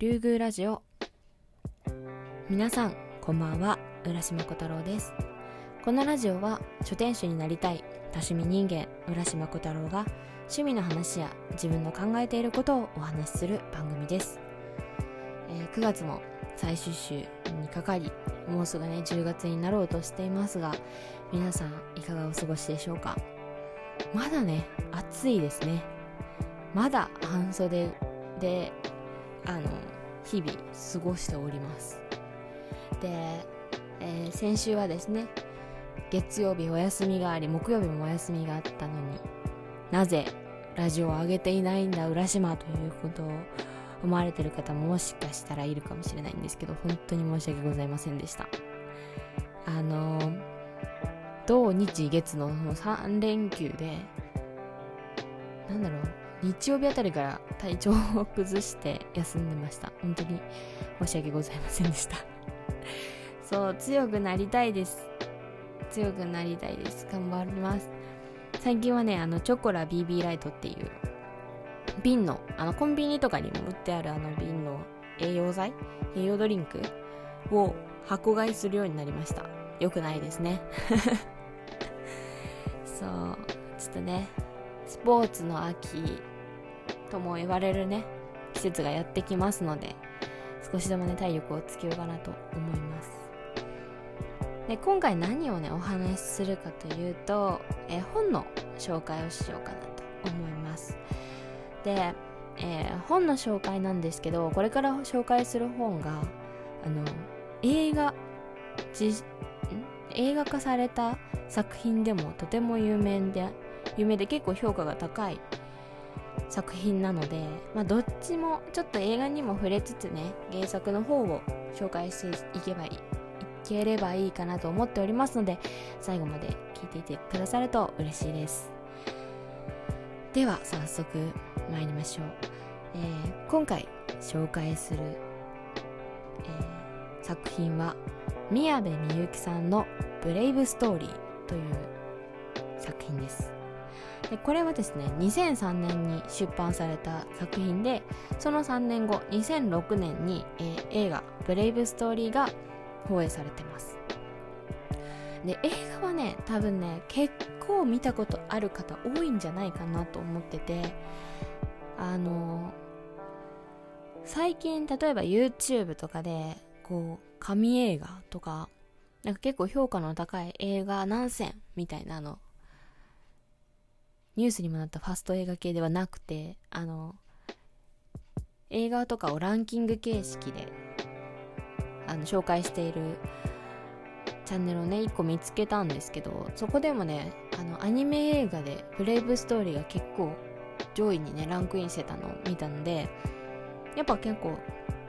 竜宮ラジオ。皆さんこんばんは。浦島小太郎です。このラジオは書店主になりたい多趣味人間浦島小太郎が趣味の話や自分の考えていることをお話しする番組です、えー9月も最終週にかかりもうすぐね10月になろうとしていますが皆さんいかがお過ごしでしょうか？まだね暑いですね。まだ半袖であの日々過ごしております。で、えー先週はですね月曜日お休みがあり木曜日もお休みがあったのになぜラジオを上げていないんだ浦島ということを思われてる方ももしかしたらいるかもしれないんですけど本当に申し訳ございませんでした。あの土日月の3連休でなんだろう日曜日あたりから体調を崩して休んでました。本当に。申し訳ございませんでした。そう強くなりたいです。強くなりたいです。頑張ります。最近はねあのチョコラ BB ライトっていう瓶のあのコンビニとかにも売ってあるあの瓶の栄養剤？栄養ドリンク？を箱買いするようになりました。よくないですね。そう。ちょっとねスポーツの秋とも言われるね季節がやってきますので少しでもね体力をつけようかなと思います。で今回何をねお話しするかというと、え本の紹介をしようかなと思います。で、えー本の紹介なんですけどこれから紹介する本があの映画じ映画化された作品でもとても有名で有名で結構評価が高い作品なので、まあ、どっちもちょっと映画にも触れつつね原作の方を紹介していけばいいいければいいかなと思っておりますので最後まで聞いていてくださると嬉しいです。では早速参りましょう、えー今回紹介する、えー作品は宮部みゆきさんの「ブレイブストーリー」という作品です。でこれはですね2003年に出版された作品でその3年後2006年に、えー映画「ブレイブストーリー」が放映されてます。で映画はね多分ね結構見たことある方多いんじゃないかなと思っててあの最近例えば YouTube とかでこう神映画とかなんか結構評価の高い映画何選みたいなのニュースにもなったファスト映画系ではなくてあの映画とかをランキング形式であの紹介しているチャンネルをね1個見つけたんですけどそこでもねあのアニメ映画で「ブレイブストーリー」が結構上位にねランクインしてたのを見たのでやっぱ結構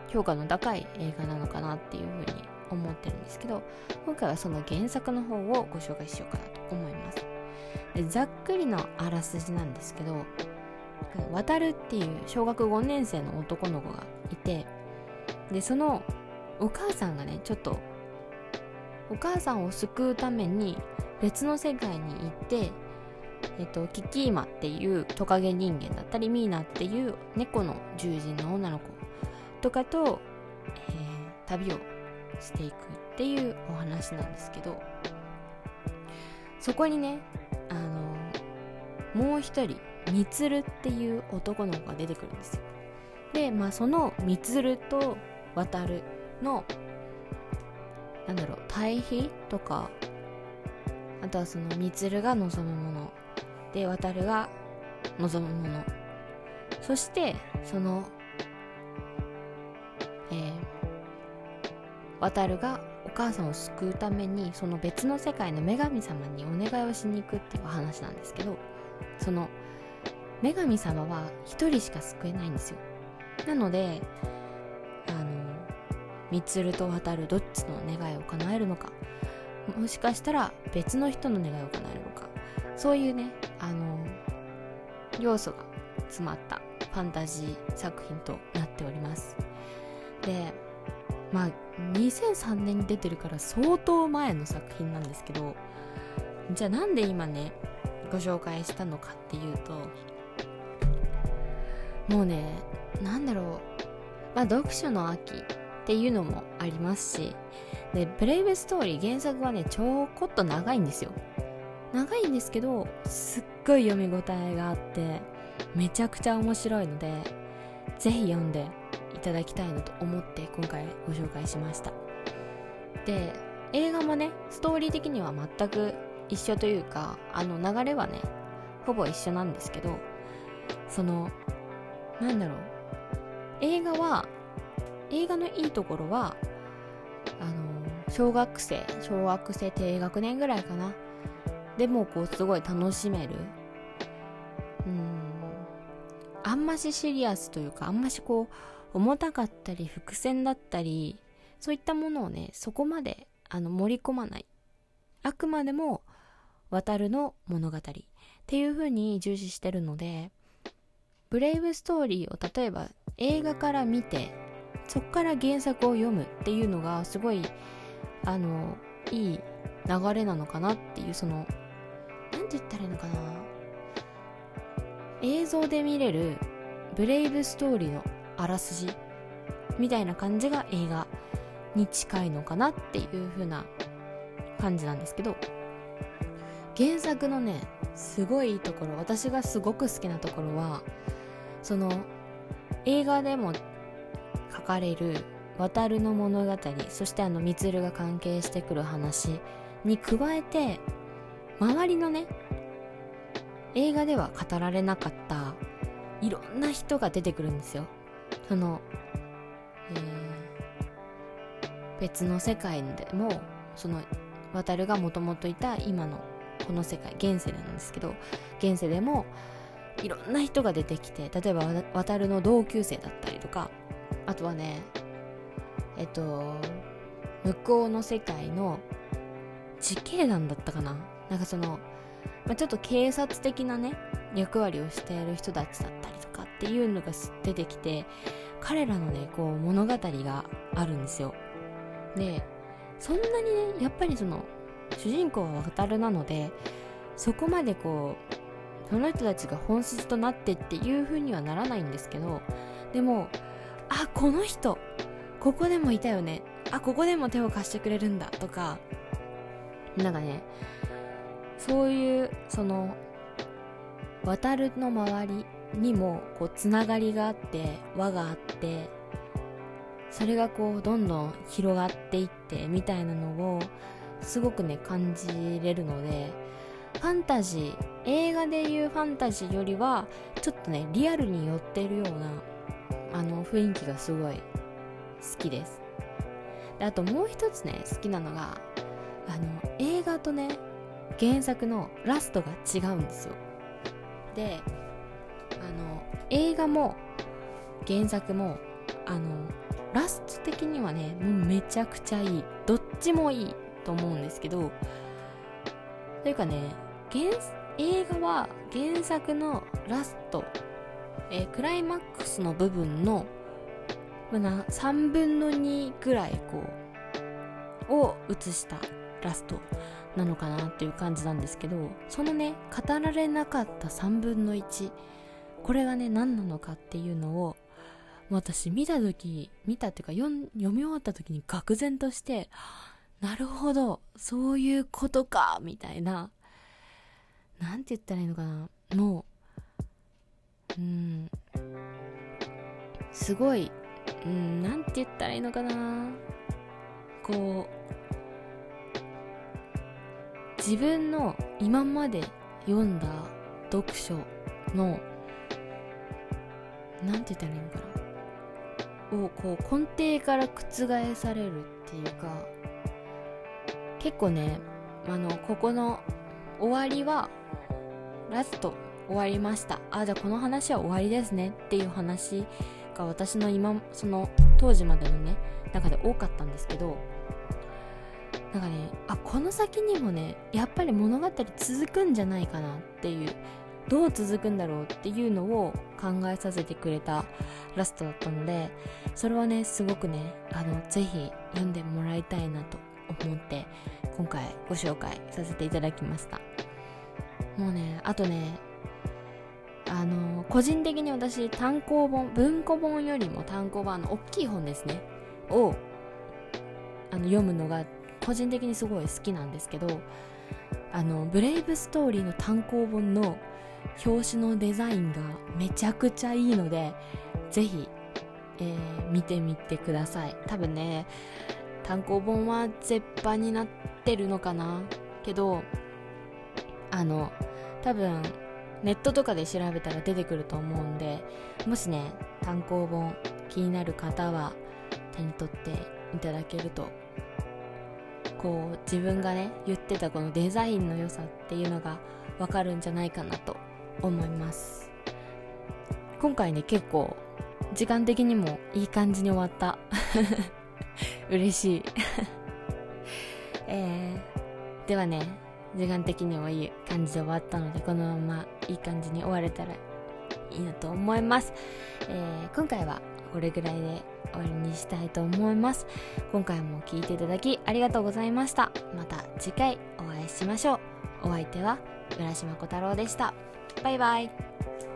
評価の高い映画なのかなっていうふうに思ってるんですけど今回はその原作の方をご紹介しようかなと思います。ざっくりのあらすじなんですけど渡るっていう小学5年生の男の子がいてでそのお母さんがねちょっとお母さんを救うために別の世界に行ってえっと、キキーマっていうトカゲ人間だったりミーナっていう猫の獣人の女の子とかと、えー旅をしていくっていうお話なんですけどそこにねもう一人みつるっていう男の子が出てくるんですよ。でまあそのみつると渡るのなんだろう対比とかあとはそのみつるが望むもの。で渡るが望むもの。そしてそのえー、渡るがお母さんを救うためにその別の世界の女神様にお願いをしに行くっていう話なんですけどその女神様は一人しか救えないんですよ。なのであのみつると渡るどっちの願いを叶えるのかもしかしたら別の人の願いを叶えるのかそういうねあの要素が詰まったファンタジー作品となっております。でまあ2003年に出てるから相当前の作品なんですけどじゃあなんで今ねご紹介したのかっていうともうねなんだろう。まあ読書の秋っていうのもありますしでブレイブストーリー原作はねちょこっと長いんですよ。長いんですけどすっごい読み応えがあってめちゃくちゃ面白いのでぜひ読んでいただきたいなと思って今回ご紹介しました。で映画もねストーリー的には全く一緒というかあの流れはねほぼ一緒なんですけどそのなんだろう。映画は映画のいいところはあの小学生小学生低学年ぐらいかな。でもこうすごい楽しめる。うん。あんましシリアスというかあんましこう重たかったり伏線だったりそういったものをねそこまであの盛り込まない。あくまでも渡るの物語。っていう風に重視してるのでブレイブストーリーを例えば映画から見てそっから原作を読むっていうのがすごいあのいい流れなのかなっていうその何て言ったらいいのかな。映像で見れるブレイブストーリーのあらすじみたいな感じが映画に近いのかなっていう風な感じなんですけど原作のねすごいいいところ私がすごく好きなところはその映画でも書かれる渡るの物語そしてあの充が関係してくる話に加えて周りのね映画では語られなかったいろんな人が出てくるんですよ。その、えー、別の世界でもその渡るがもともといた今のこの世界現世なんですけど現世でもいろんな人が出てきて例えば渡るの同級生だったりとかあとはねえっと向こうの世界の自警団だったかな。なんかその、まあ、ちょっと警察的なね役割をしている人たちだったりとかっていうのが出てきて彼らのねこう物語があるんですよ。でそんなにねやっぱりその主人公は渡るなのでそこまでこうその人たちが本質となってっていう風にはならないんですけどでもあこの人ここでもいたよね。あここでも手を貸してくれるんだとかなんかねそういうその渡るの周りにもこうつながりがあって輪があってそれがこうどんどん広がっていってみたいなのをすごくね感じれるのでファンタジー映画でいうファンタジーよりはちょっとねリアルに寄ってるようなあの雰囲気がすごい好きです。であともう一つね好きなのがあの映画とね原作のラストが違うんですよ。であの映画も原作もあのラスト的にはねもうめちゃくちゃいい。どっちもいい。と思うんですけどというかね原映画は原作のラスト、えー、クライマックスの部分の、まあ、3分の2ぐらいこうを映したラストなのかなっていう感じなんですけどそのね語られなかった3分の1これがね何なのかっていうのを私見た時見たっていうか読み終わった時に愕然としてなるほど。そういうことかみたいな。なんて言ったらいいのかな。もううん。すごいうんなんて言ったらいいのかな。こう自分の今まで読んだ読書のなんて言ったらいいのかな。をこう根底から覆されるっていうか結構ねあのここの終わりはラスト終わりました。あじゃあこの話は終わりですね。っていう話が私の今その当時までのね中で多かったんですけどなんかねあこの先にもねやっぱり物語続くんじゃないかなっていうどう続くんだろうっていうのを考えさせてくれたラストだったのでそれはねすごくねあのぜひ読んでもらいたいなと思って今回ご紹介させていただきました。もうねあとねあの個人的に私単行本文庫本よりも単行本の大きい本ですね。をあの読むのが個人的にすごい好きなんですけどあのブレイブストーリーの単行本の表紙のデザインがめちゃくちゃいいのでぜひ、えー、見てみてください。多分ね単行本は絶版になってるのかな？けどあの多分ネットとかで調べたら出てくると思うんでもしね単行本気になる方は手に取っていただけるとこう自分がね言ってたこのデザインの良さっていうのがわかるんじゃないかなと思います。今回ね結構時間的にもいい感じに終わった。嬉しい。えー、ではね時間的にもいい感じで終わったのでこのままいい感じに終われたらいいなと思います、えー、今回はこれぐらいで終わりにしたいと思います。今回も聴いていただきありがとうございました。また次回お会いしましょう。お相手は浦島小太郎でした。バイバイ。